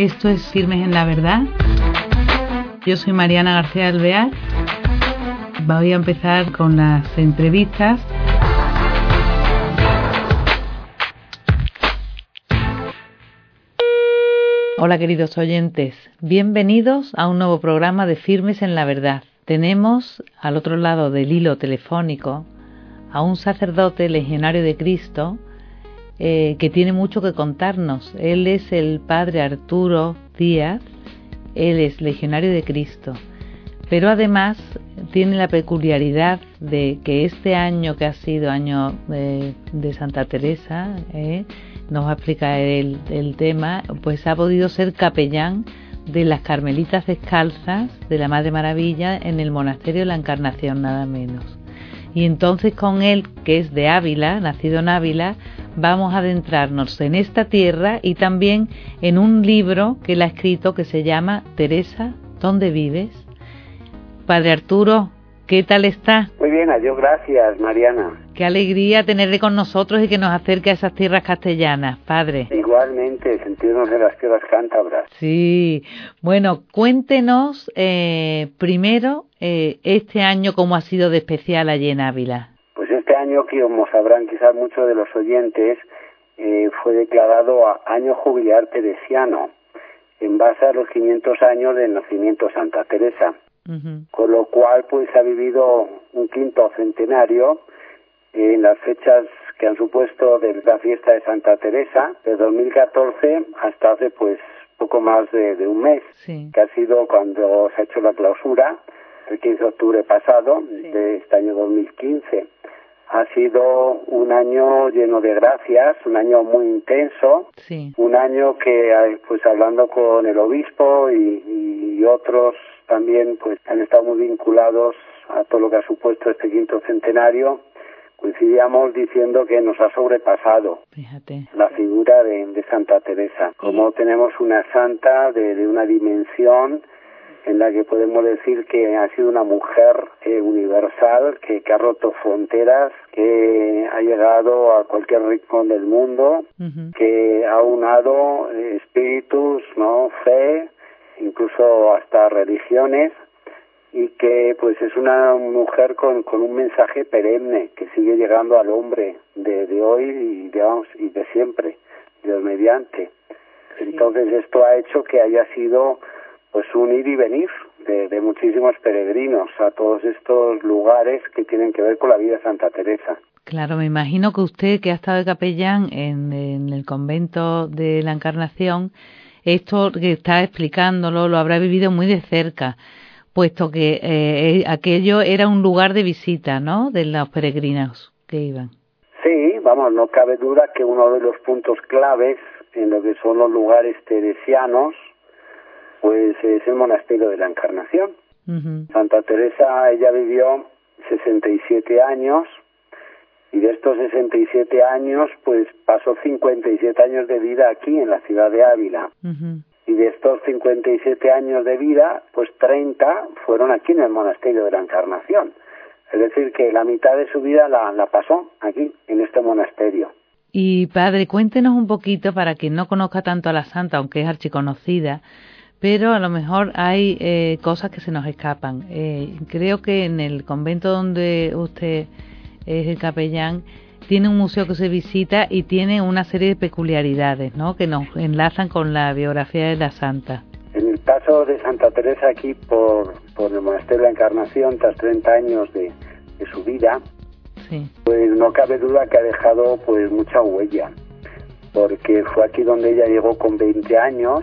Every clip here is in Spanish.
Esto es Firmes en la Verdad. Yo soy Mariana García Alvear. Voy a empezar con las entrevistas. Hola queridos oyentes, bienvenidos a un nuevo programa de Firmes en la Verdad. Tenemos al otro lado del hilo telefónico a un sacerdote legionario de Cristo eh, que tiene mucho que contarnos. Él es el padre Arturo Díaz, él es legionario de Cristo, pero además tiene la peculiaridad de que este año que ha sido año de, Santa Teresa, eh, nos va a explicar el tema, pues ha podido ser capellán de las Carmelitas Descalzas de la Madre Maravilla en el Monasterio de la Encarnación, nada menos. Y entonces con él, que es de Ávila, nacido en Ávila, vamos a adentrarnos en esta tierra y también en un libro que él ha escrito que se llama Teresa, ¿dónde vives? Padre Arturo, ¿qué tal está? Muy bien, adiós, gracias, Mariana. Qué alegría tenerle con nosotros y que nos acerque a esas tierras castellanas, Padre. Igualmente, sentirnos en las tierras cántabras. Sí, bueno, cuéntenos eh, primero eh, este año cómo ha sido de especial allí en Ávila. Año, que como sabrán quizás muchos de los oyentes, eh, fue declarado año jubilar teresiano, en base a los 500 años del nacimiento de Santa Teresa. Con lo cual, pues ha vivido un quinto centenario en las fechas que han supuesto de la fiesta de Santa Teresa, de 2014 hasta hace pues poco más de, un mes, que ha sido cuando se ha hecho la clausura, el 15 de octubre pasado, de este año 2015. Ha sido un año lleno de gracias, un año muy intenso, un año que, pues hablando con el obispo y, y otros también, pues han estado muy vinculados a todo lo que ha supuesto este quinto centenario, coincidíamos diciendo que nos ha sobrepasado la figura de, Santa Teresa. Como tenemos una santa de, una dimensión en la que podemos decir que ha sido una mujer eh, universal, que, ha roto fronteras, que ha llegado a cualquier rincón del mundo, que ha unado eh, espíritus, no fe, incluso hasta religiones, y que pues es una mujer con, con un mensaje perenne que sigue llegando al hombre de, de hoy y de, y de siempre, Dios mediante. Entonces esto ha hecho que haya sido pues un ir y venir de, de, muchísimos peregrinos a todos estos lugares que tienen que ver con la vida de Santa Teresa. Claro, me imagino que usted que ha estado de capellán en, en el convento de la Encarnación, esto que está explicándolo lo habrá vivido muy de cerca puesto que eh, eh, aquello era un lugar de visita, ¿no?, de los peregrinos que iban. Sí, vamos, no cabe duda que uno de los puntos claves en lo que son los lugares teresianos, pues es el monasterio de la Encarnación. Santa Teresa, ella vivió 67 años y de estos 67 años, pues pasó 57 años de vida aquí en la ciudad de Ávila y de estos 57 años de vida, pues 30 fueron aquí en el monasterio de la Encarnación. Es decir, que la mitad de su vida la, la pasó aquí, en este monasterio. Y padre, cuéntenos un poquito para quien no conozca tanto a la santa, aunque es archiconocida, pero a lo mejor hay eh, cosas que se nos escapan. Eh, creo que en el convento donde usted es el capellán, tiene un museo que se visita y tiene una serie de peculiaridades, ¿no? Que nos enlazan con la biografía de la santa. En el paso de Santa Teresa aquí por, por el Monasterio de la Encarnación, tras 30 años de, su vida, pues no cabe duda que ha dejado pues mucha huella, porque fue aquí donde ella llegó con 20 años,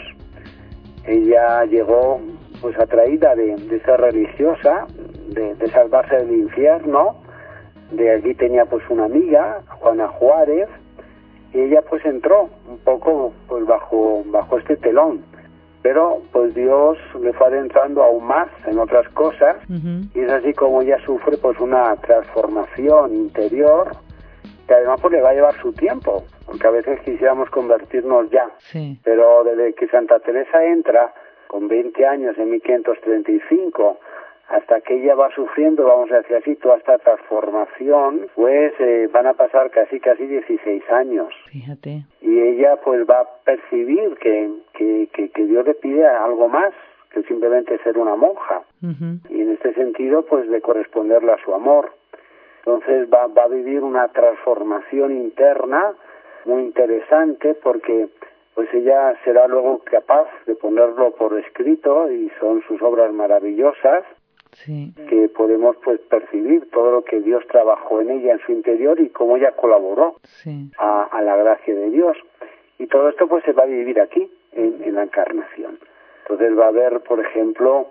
ella llegó pues atraída de, de ser religiosa, de, de salvarse del infierno, de allí tenía pues una amiga, Juana Juárez, y ella pues entró un poco pues bajo, bajo este telón. Pero pues Dios le fue adentrando aún más en otras cosas y es así como ella sufre pues una transformación interior que además pues le va a llevar su tiempo, porque a veces quisiéramos convertirnos ya. Pero desde que Santa Teresa entra con 20 años en 1535 hasta que ella va sufriendo, vamos a decir así, toda esta transformación, pues eh, van a pasar casi casi 16 años. Fíjate. Y ella pues va a percibir que, que, que, Dios le pide algo más que simplemente ser una monja. Y en este sentido pues de corresponderle a su amor. Entonces va, va a vivir una transformación interna muy interesante porque pues ella será luego capaz de ponerlo por escrito y son sus obras maravillosas que podemos pues percibir todo lo que Dios trabajó en ella en su interior y cómo ella colaboró a, la gracia de Dios. Y todo esto pues se va a vivir aquí en, la encarnación. Entonces va a haber por ejemplo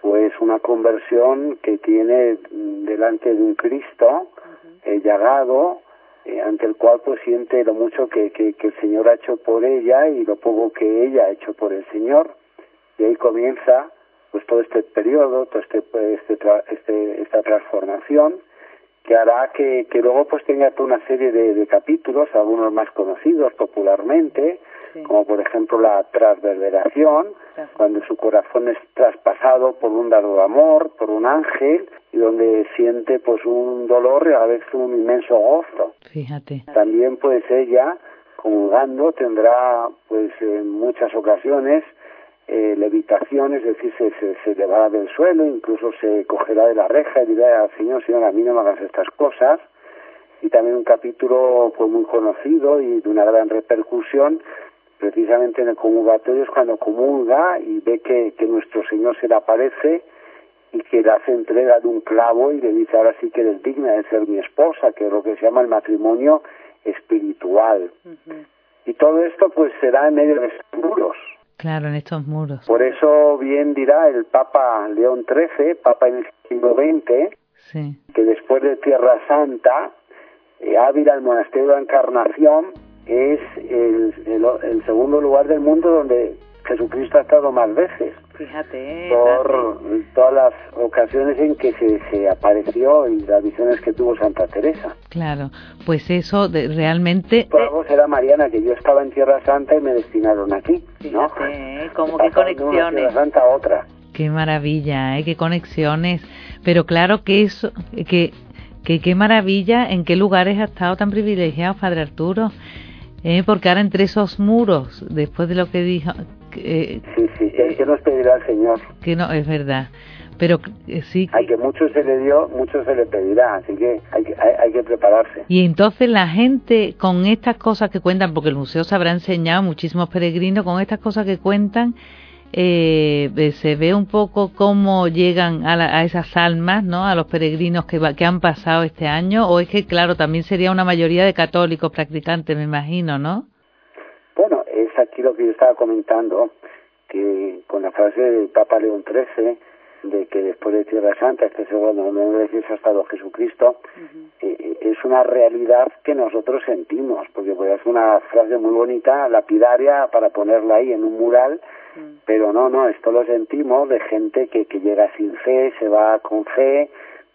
pues una conversión que tiene delante de un Cristo eh, llagado eh, ante el cual pues siente lo mucho que, que, que, el Señor ha hecho por ella y lo poco que ella ha hecho por el Señor. Y ahí comienza pues todo este periodo, todo este, este, este, esta transformación que hará que, que luego pues tenga toda una serie de, de capítulos, algunos más conocidos popularmente, como por ejemplo la transverberación, cuando su corazón es traspasado por un dardo de amor, por un ángel, y donde siente pues un dolor y a veces un inmenso gozo. Fíjate. También pues ella, comulgando, tendrá pues en muchas ocasiones eh, levitación, es decir, se, se, se elevará del suelo, incluso se cogerá de la reja y dirá al Señor, Señor, a mí no me hagas estas cosas. Y también un capítulo pues muy conocido y de una gran repercusión, precisamente en el comulgatorio es cuando comulga y ve que, que nuestro Señor se le aparece y que le hace entrega de un clavo y le dice ahora sí que eres digna de ser mi esposa, que es lo que se llama el matrimonio espiritual. Y todo esto pues será en medio de muros. Claro, en estos muros. Por eso bien dirá el Papa León XIII, Papa en el siglo XX, que después de Tierra Santa, eh, Ávila, el monasterio de la Encarnación, es el, el, segundo lugar del mundo donde Jesucristo ha estado más veces. Fíjate. Por todas las ocasiones en que se, se, apareció y las visiones que tuvo Santa Teresa. Claro, pues eso de, realmente... Por algo será Mariana, que yo estaba en Tierra Santa y me destinaron aquí. Fíjate, ¿no? como qué conexiones. Tierra Santa otra. Qué maravilla, ¿eh? qué conexiones. Pero claro que eso, que, que qué maravilla, en qué lugares ha estado tan privilegiado Padre Arturo. ¿Eh? porque ahora entre esos muros, después de lo que dijo, sí, sí, que, nos pedirá el Señor. Que no, es verdad. Pero eh, sí. Hay que mucho se le dio, mucho se le pedirá, así que hay, que hay, que prepararse. Y entonces la gente, con estas cosas que cuentan, porque el museo se habrá enseñado muchísimos peregrinos, con estas cosas que cuentan, eh, se ve un poco cómo llegan a, a, esas almas, ¿no? A los peregrinos que, que han pasado este año, o es que, claro, también sería una mayoría de católicos practicantes, me imagino, ¿no? Bueno, es aquí lo que yo estaba comentando, que con la frase del Papa León XIII, de que después de Tierra Santa, este segundo nombre de Jesús ha estado Jesucristo, eh, eh, es una realidad que nosotros sentimos, porque pues es una frase muy bonita, lapidaria, para ponerla ahí en un mural, pero no, no, esto lo sentimos de gente que, que llega sin fe, se va con fe,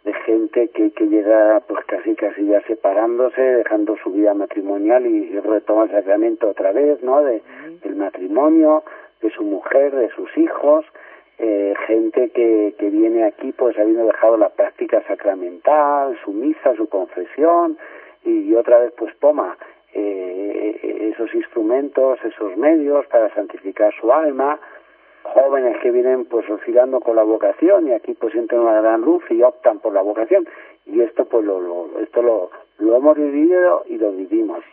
de gente que, que llega pues casi casi ya separándose, dejando su vida matrimonial y, retoma el sacramento otra vez, ¿no? De, del matrimonio, de su mujer, de sus hijos, eh, gente que, que viene aquí pues habiendo dejado la práctica sacramental, su misa, su confesión, y, otra vez pues toma eh, esos instrumentos, esos medios para santificar su alma, jóvenes que vienen pues oscilando con la vocación y aquí pues sienten una gran luz y optan por la vocación. Y esto pues lo, lo esto lo, lo hemos vivido y lo vivimos.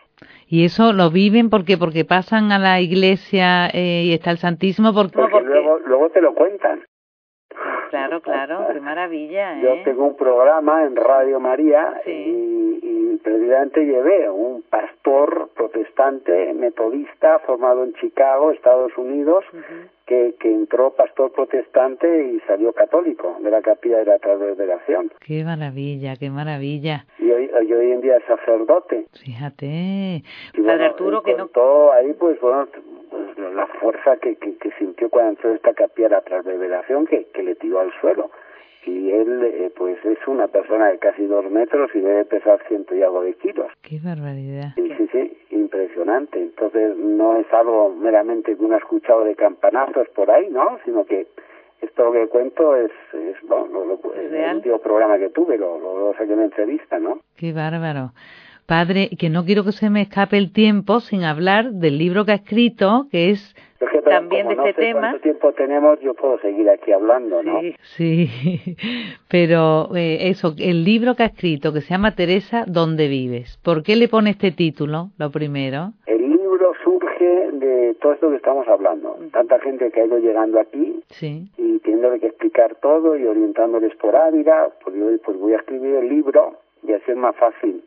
Y eso lo viven porque porque pasan a la iglesia eh, y está el Santísimo porque, luego luego te lo cuentan. Claro claro qué maravilla ¿eh? yo tengo un programa en Radio María y, y precisamente llevé un pastor protestante metodista formado en Chicago Estados Unidos que, que entró pastor protestante y salió católico de la capilla de la transverberación. Qué maravilla, qué maravilla. Y hoy, hoy en día es sacerdote. Fíjate. Padre Arturo, que no... Todo ahí, pues, bueno, pues, la fuerza que, que, que sintió cuando entró en esta capilla de la transverberación que, que le tiró al suelo y él eh, pues es una persona de casi dos metros y debe pesar ciento y algo de kilos. Qué barbaridad. Sí, sí, sí, impresionante. Entonces no es algo meramente que uno ha escuchado de campanazos por ahí, ¿no? Sino que esto que cuento es, es bueno, lo, el último programa que tuve, lo, lo, saqué en entrevista, ¿no? Qué bárbaro. Padre, que no quiero que se me escape el tiempo sin hablar del libro que ha escrito, que es también de este tema. Cuánto tiempo tenemos? Yo puedo seguir aquí hablando, ¿no? Sí, pero eh, eso, el libro que ha escrito, que se llama Teresa, ¿dónde vives? ¿Por qué le pone este título, lo primero? El libro surge de todo esto que estamos hablando. Tanta gente que ha ido llegando aquí sí. y teniéndole que explicar todo y orientándoles por Ávila, pues yo pues voy a escribir el libro y así es más fácil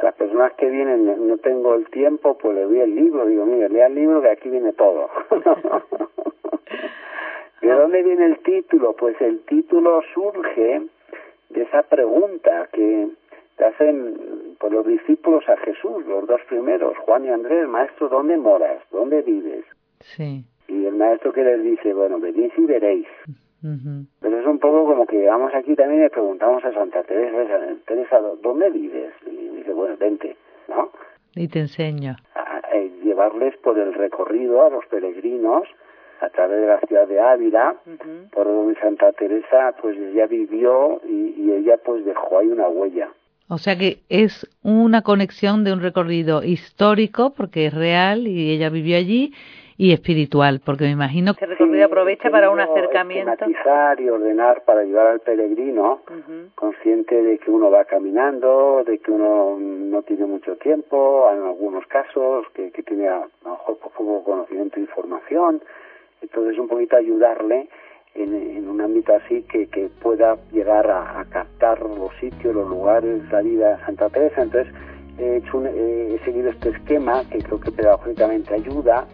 a las personas que vienen no tengo el tiempo, pues le doy el libro, digo, mire, lea el libro que aquí viene todo. ¿De dónde viene el título? Pues el título surge de esa pregunta que te hacen por los discípulos a Jesús, los dos primeros, Juan y Andrés, maestro, ¿dónde moras? ¿Dónde vives? Sí. Y el maestro que les dice, bueno, venís y veréis. Pero es un poco como que llegamos aquí también y le preguntamos a Santa Teresa, Teresa, ¿dónde vives? Y dice, bueno, vente, ¿no? Y te enseño. A, llevarles por el recorrido a los peregrinos a través de la ciudad de Ávila, por donde Santa Teresa pues ya vivió y, y ella pues dejó ahí una huella. O sea que es una conexión de un recorrido histórico, porque es real y ella vivió allí, y espiritual, porque me imagino que el recorrido aprovecha para un acercamiento. y ordenar para ayudar al peregrino, consciente de que uno va caminando, de que uno no tiene mucho tiempo, en algunos casos, que, que tiene a, lo mejor poco conocimiento e información, entonces un poquito ayudarle en, en un ámbito así que, que pueda llegar a, captar los sitios, los lugares, la vida de Santa Teresa, entonces he, hecho he seguido este esquema que creo que pedagógicamente ayuda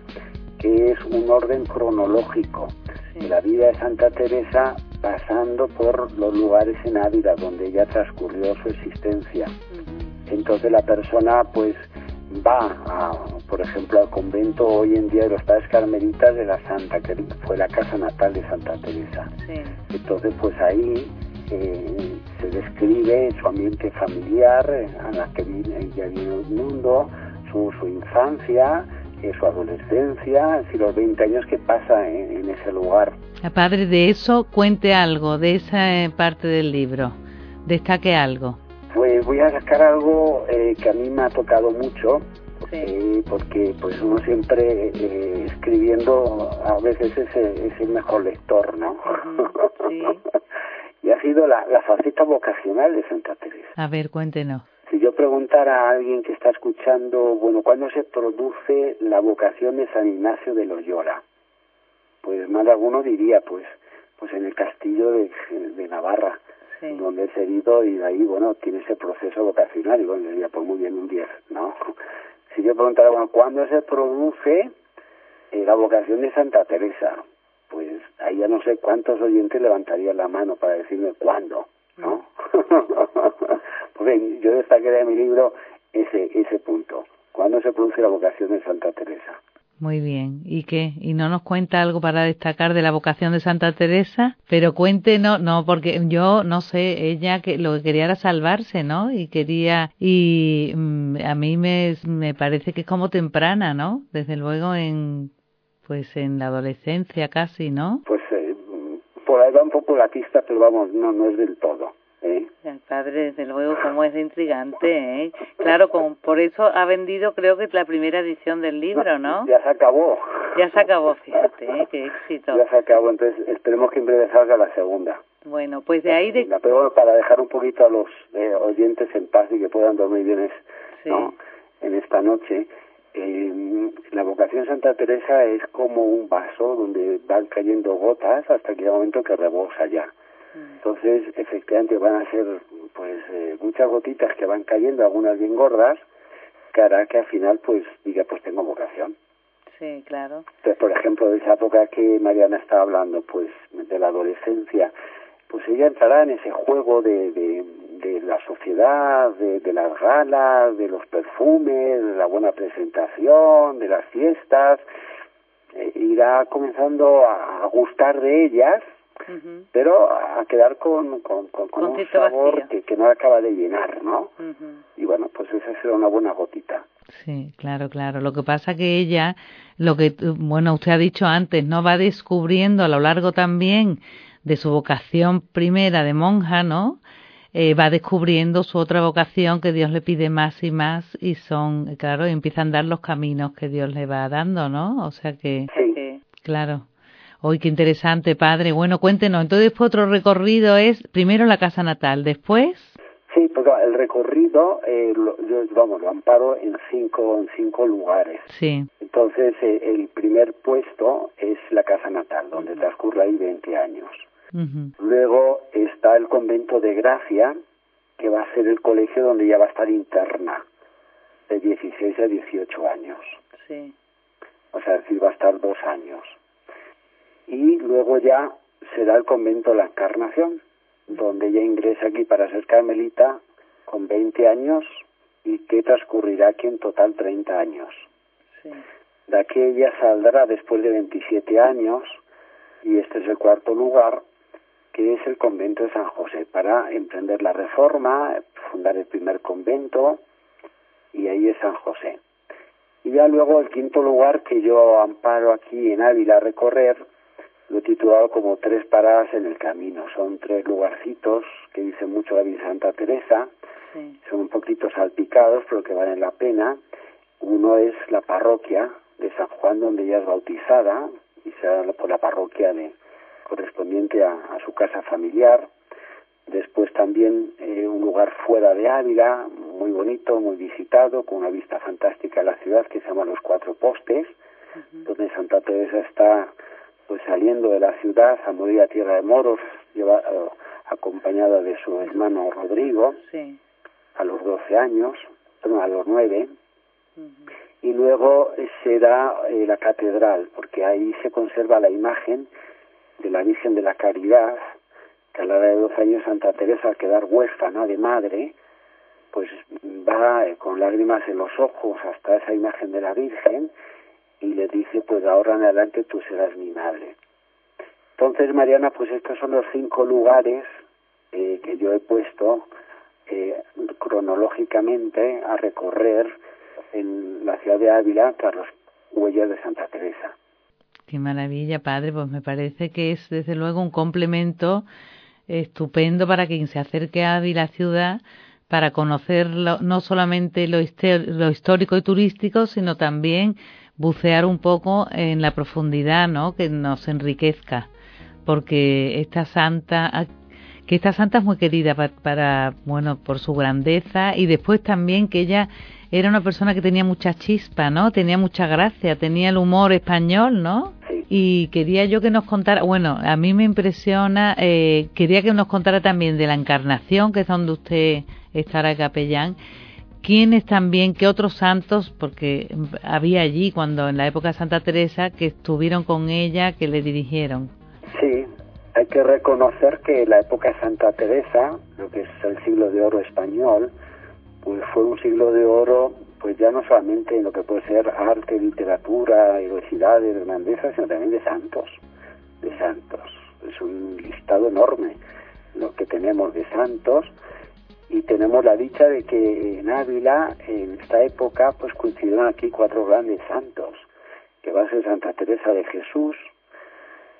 que es un orden cronológico de la vida de Santa Teresa pasando por los lugares en Ávila donde ella transcurrió su existencia. Entonces la persona pues va, a, por ejemplo, al convento hoy en día de los padres carmelitas de la Santa, que fue la casa natal de Santa Teresa. Entonces pues ahí eh, se describe su ambiente familiar, a la que ella vino el mundo, su, su infancia, su adolescencia, y los 20 años que pasa en, ese lugar. A padre, de eso cuente algo, de esa eh, parte del libro, destaque algo. Pues voy a sacar algo eh, que a mí me ha tocado mucho, eh, porque pues uno siempre escribiendo a veces es, es, el mejor lector, ¿no? sí. y ha sido la, la faceta vocacional de Santa Teresa. A ver, cuéntenos. Si yo preguntara a alguien que está escuchando, bueno, ¿cuándo se produce la vocación de San Ignacio de Loyola? Pues más de alguno diría, pues, pues en el castillo de, de Navarra, donde es herido y de ahí, bueno, tiene ese proceso vocacional y bueno, diría, pues muy bien, un 10, ¿no? Si yo preguntara, bueno, ¿cuándo se produce eh, la vocación de Santa Teresa? Pues ahí ya no sé cuántos oyentes levantarían la mano para decirme cuándo. ¿no? pues yo destaqué en mi libro ese, ese punto. ¿Cuándo se produce la vocación de Santa Teresa? Muy bien. ¿Y qué? ¿Y no nos cuenta algo para destacar de la vocación de Santa Teresa? Pero cuéntenos, no, porque yo no sé, ella que lo que quería era salvarse, ¿no? Y quería, y mm, a mí me, me parece que es como temprana, ¿no? Desde luego en, pues en la adolescencia casi, ¿no? Pues por ahí va un poco la pista, pero vamos, no, no es del todo. ¿Eh? El padre, desde luego, como es intrigante, ¿eh? Claro, con, por eso ha vendido, creo que es la primera edición del libro, ¿no? Ya se acabó. Ya se acabó, fíjate, ¿eh? qué éxito. Ya se acabó, entonces esperemos que en breve salga la segunda. Bueno, pues de ahí de... Pero bueno, para dejar un poquito a los eh, oyentes en paz y que puedan dormir bien ¿no? en esta noche, eh, la vocación Santa Teresa es como un vaso donde van cayendo gotas hasta que llega un momento que rebosa ya. Entonces, efectivamente, van a ser pues eh, muchas gotitas que van cayendo, algunas bien gordas, que hará que al final pues diga, pues tengo vocación. Sí, claro. Entonces, por ejemplo, de esa época que Mariana estaba hablando, pues de la adolescencia, pues ella entrará en ese juego de, de, de la sociedad, de, de, las galas, de los perfumes, de la buena presentación, de las fiestas, eh, irá comenzando a, gustar de ellas, pero a quedar con, con, con, un sabor que, que, no acaba de llenar, ¿no? Y bueno, pues esa será una buena gotita. Sí, claro, claro. Lo que pasa que ella, lo que, bueno, usted ha dicho antes, no va descubriendo a lo largo también de su vocación primera de monja, ¿no? Eh, va descubriendo su otra vocación que Dios le pide más y más y son, claro, empiezan a dar los caminos que Dios le va dando, ¿no? O sea que, sí. claro. Hoy qué interesante, padre. Bueno, cuéntenos. Entonces, otro recorrido es primero la casa natal, después. Sí, pues el recorrido, eh, lo, yo, vamos, lo amparo en cinco, en cinco lugares. Sí. Entonces, eh, el primer puesto es la casa natal, donde transcurre ahí 20 años. Luego está el convento de Gracia, que va a ser el colegio donde ya va a estar interna, de 16 a 18 años. Sí. O sea, decir, va a estar dos años. Y luego ya será el convento de la Encarnación, donde ella ingresa aquí para ser carmelita con 20 años y que transcurrirá aquí en total 30 años. Sí. De aquí ella saldrá después de 27 años y este es el cuarto lugar que es el convento de San José, para emprender la reforma, fundar el primer convento, y ahí es San José. Y ya luego el quinto lugar que yo amparo aquí en Ávila a recorrer, lo he titulado como Tres paradas en el camino. Son tres lugarcitos que dice mucho David Santa Teresa, sí. son un poquito salpicados, pero que valen la pena. Uno es la parroquia de San Juan, donde ella es bautizada, y será por la parroquia de correspondiente a, a su casa familiar. Después también eh, un lugar fuera de Ávila, muy bonito, muy visitado, con una vista fantástica a la ciudad que se llama Los Cuatro Postes, Uh -huh. donde Santa Teresa está pues saliendo de la ciudad a morir a tierra de moros, lleva, eh, acompañada de su hermano Rodrigo, Sí. a los 12 años, bueno, a los 9, Uh -huh. y luego será eh, la catedral, porque ahí se conserva la imagen de la Virgen de la Caridad, que a la edad de 12 años Santa Teresa, al quedar huérfana de madre, pues va eh, con lágrimas en los ojos hasta esa imagen de la Virgen y le dice, pues ahora en adelante tú serás mi madre. Entonces, Mariana, pues estos son los cinco lugares eh, que yo he puesto eh, cronológicamente a recorrer en la ciudad de Ávila tras las huellas de Santa Teresa. Qué maravilla, padre. Pues me parece que es desde luego un complemento estupendo para quien se acerque a Ávila ciudad para conocer lo, no solamente lo, histórico y turístico, sino también bucear un poco en la profundidad, ¿no? Que nos enriquezca, porque esta santa, que esta santa es muy querida para, para, bueno, por su grandeza y después también que ella era una persona que tenía mucha chispa, ¿no? Tenía mucha gracia, tenía el humor español, ¿no? Y quería yo que nos contara, bueno, a mí me impresiona, eh, quería que nos contara también de la Encarnación, que es donde usted estará capellán, quiénes también, qué otros santos, porque había allí cuando en la época de Santa Teresa que estuvieron con ella, que le dirigieron. Sí, hay que reconocer que la época de Santa Teresa, lo que es el siglo de oro español, pues fue un siglo de oro, pues ya no solamente en lo que puede ser arte, literatura, heroicidades, grandeza, sino también de santos, de santos. Es un listado enorme lo que tenemos de santos y tenemos la dicha de que en Ávila, en esta época, pues coincidieron aquí cuatro grandes santos, que va a ser Santa Teresa de Jesús,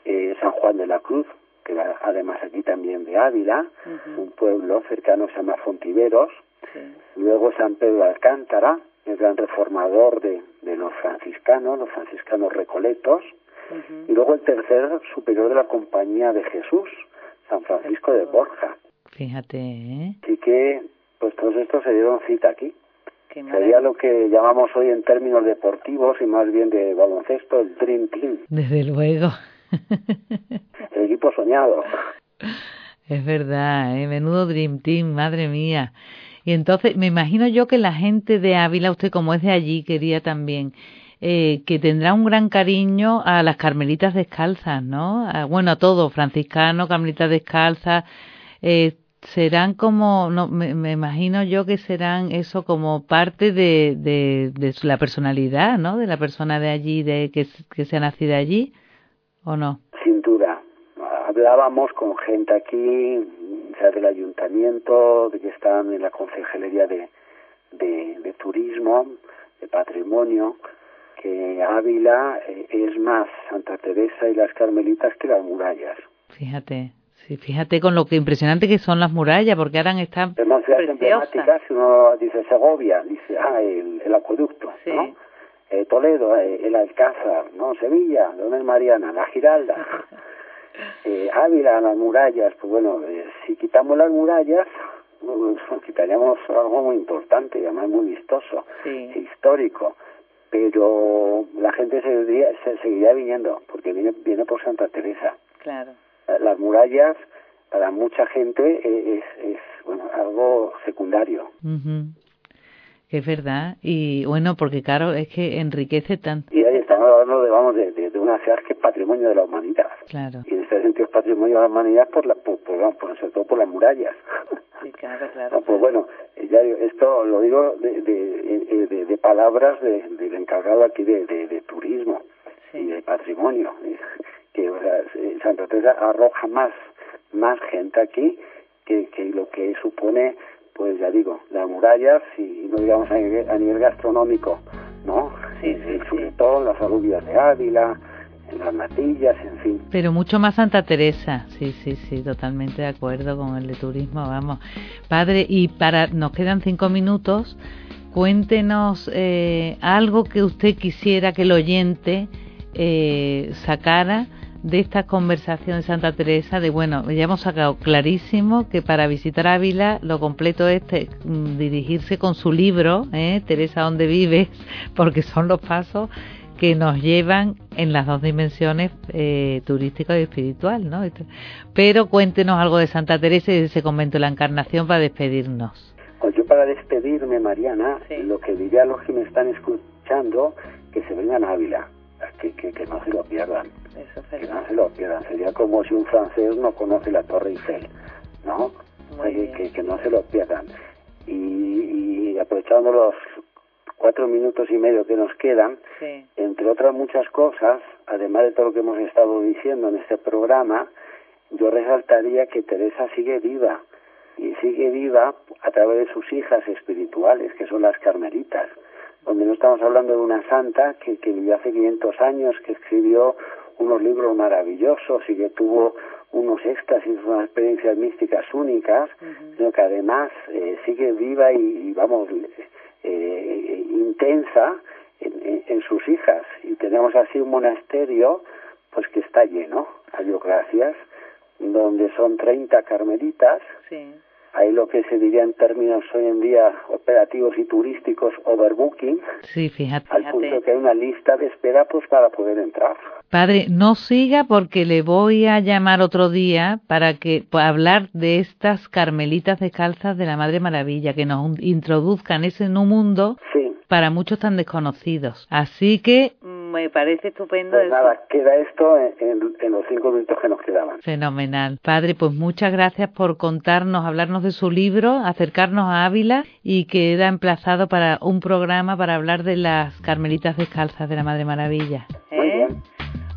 eh, San Juan de la Cruz, que va además aquí también de Ávila, Uh -huh. un pueblo cercano se llama Fontiveros, Sí. luego San Pedro de Alcántara, el gran reformador de, de los franciscanos, los franciscanos recoletos, Uh y luego el tercer superior de la Compañía de Jesús, San Francisco de Borja. Fíjate, ¿eh? Así que, pues todos estos se dieron cita aquí. Qué Sería lo que llamamos hoy en términos deportivos y más bien de baloncesto, el Dream Team, Desde luego. el equipo soñado. Es verdad, ¿eh? menudo Dream Team, madre mía. Y entonces, me imagino yo que la gente de Ávila, usted como es de allí, quería también, eh, que tendrá un gran cariño a las carmelitas descalzas, ¿no? A, bueno, a todo, franciscano, carmelitas descalzas, eh, serán como, no, me, imagino yo que serán eso como parte de, de, de la personalidad, ¿no? De la persona de allí, de que, que se ha nacido allí, ¿o no? Sin duda. Hablábamos con gente aquí, del ayuntamiento, de que están en la concejalía de, de, de turismo, de patrimonio, que Ávila eh, es más Santa Teresa y las Carmelitas que las murallas. fíjate. Sí, fíjate con lo que impresionante que son las murallas, porque ahora están Además, emblemáticas, si uno dice Segovia, dice, ah, el, el acueducto, ¿no? Eh, Toledo, eh, el Alcázar, ¿no? Sevilla, donde es Mariana, la Giralda, eh, Ávila, las murallas, pues bueno, eh, si quitamos las murallas, pues, quitaríamos algo muy importante y además muy vistoso, histórico, pero la gente seguiría, se seguiría viniendo, porque viene, viene por Santa Teresa. Claro. Las murallas, para mucha gente, es, es bueno, algo secundario. Es verdad, y bueno, porque claro, es que enriquece tanto. Y estamos hablando de, vamos, de, de, una ciudad que es patrimonio de la humanidad. Claro. Y en este sentido es patrimonio de la humanidad por, la, por, por, por sobre todo por las murallas. Sí, claro, claro. pues bueno, ya esto lo digo de, de, de, de palabras del encargado aquí de, de, turismo sí. y de patrimonio, que o sea, Santa Teresa arroja más, más gente aquí que, que lo que supone pues ya digo, las murallas y no digamos a nivel, a nivel gastronómico, ¿no? Sí, sí, el chuletón, las alubias de Ávila, en las matillas, en fin. Pero mucho más Santa Teresa, sí, sí, sí, totalmente de acuerdo con el de turismo, vamos. Padre, y para, nos quedan cinco minutos, cuéntenos eh, algo que usted quisiera que el oyente eh, sacara de esta conversación de Santa Teresa, de bueno, ya hemos sacado clarísimo que para visitar Ávila lo completo es dirigirse con su libro, ¿eh? Teresa, ¿dónde vives? Porque son los pasos que nos llevan en las dos dimensiones eh, turística y espiritual, ¿no? Pero cuéntenos algo de Santa Teresa y de ese convento de la Encarnación para despedirnos. Pues yo para despedirme, Mariana, sí. lo que diría a los que me están escuchando, que se vengan a Ávila, que, que, que no se lo pierdan. Eso que no se lo pierdan. Sería como si un francés no conoce la Torre Eiffel, ¿no? Muy que, que, no se lo pierdan. Y, y aprovechando los cuatro minutos y medio que nos quedan, sí. entre otras muchas cosas, además de todo lo que hemos estado diciendo en este programa, yo resaltaría que Teresa sigue viva y sigue viva a través de sus hijas espirituales, que son las carmelitas, donde no estamos hablando de una santa que, que vivió hace 500 años, que escribió unos libros maravillosos y que tuvo unos éxtasis, unas experiencias místicas únicas, uh -huh. sino que además eh, sigue viva y, y vamos, eh, intensa en, sus hijas. Y tenemos así un monasterio, pues que está lleno, a Dios gracias, donde son 30 carmelitas. Sí. Hay lo que se diría en términos hoy en día operativos y turísticos, overbooking. Sí, fíjate. Al punto que hay una lista de espera pues para poder entrar. Padre, no siga porque le voy a llamar otro día para que para hablar de estas carmelitas descalzas de la Madre Maravilla, que nos introduzcan ese en un mundo sí. para muchos tan desconocidos. Así que me parece estupendo. Pues nada, queda esto en, en, en, los cinco minutos que nos quedaban. Fenomenal. Padre, pues muchas gracias por contarnos, hablarnos de su libro, acercarnos a Ávila y queda emplazado para un programa para hablar de las carmelitas descalzas de la Madre Maravilla. Muy bien.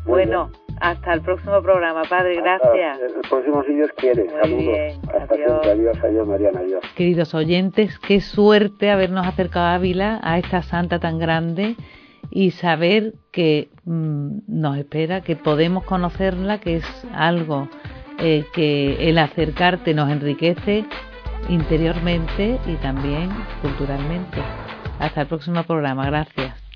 Muy bueno, bien. hasta el próximo programa, Padre. Gracias. Hasta el próximo, si Dios quiere. Muy Saludos. Bien. Hasta adiós. siempre. Adiós, adiós, Mariana. Adiós. Queridos oyentes, qué suerte habernos acercado a Ávila, a esta santa tan grande y saber que mmm, nos espera, que podemos conocerla, que es algo eh, que el acercarte nos enriquece interiormente y también culturalmente. Hasta el próximo programa. Gracias.